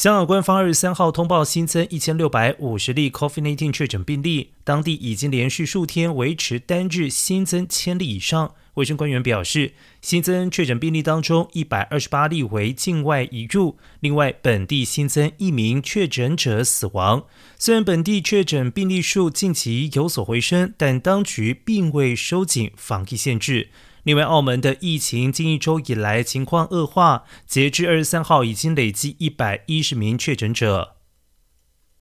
香港官方二十三号通报新增一千六百五十例 COVID-19 确诊病例，当地已经连续数天维持单日新增千例以上。卫生官员表示，新增确诊病例当中，一百二十八例为境外移入，另外本地新增一名确诊者死亡。虽然本地确诊病例数近期有所回升，但当局并未收紧防疫限制。另外，澳门的疫情近一周以来情况恶化，截至二十三号已经累计一百一十名确诊者。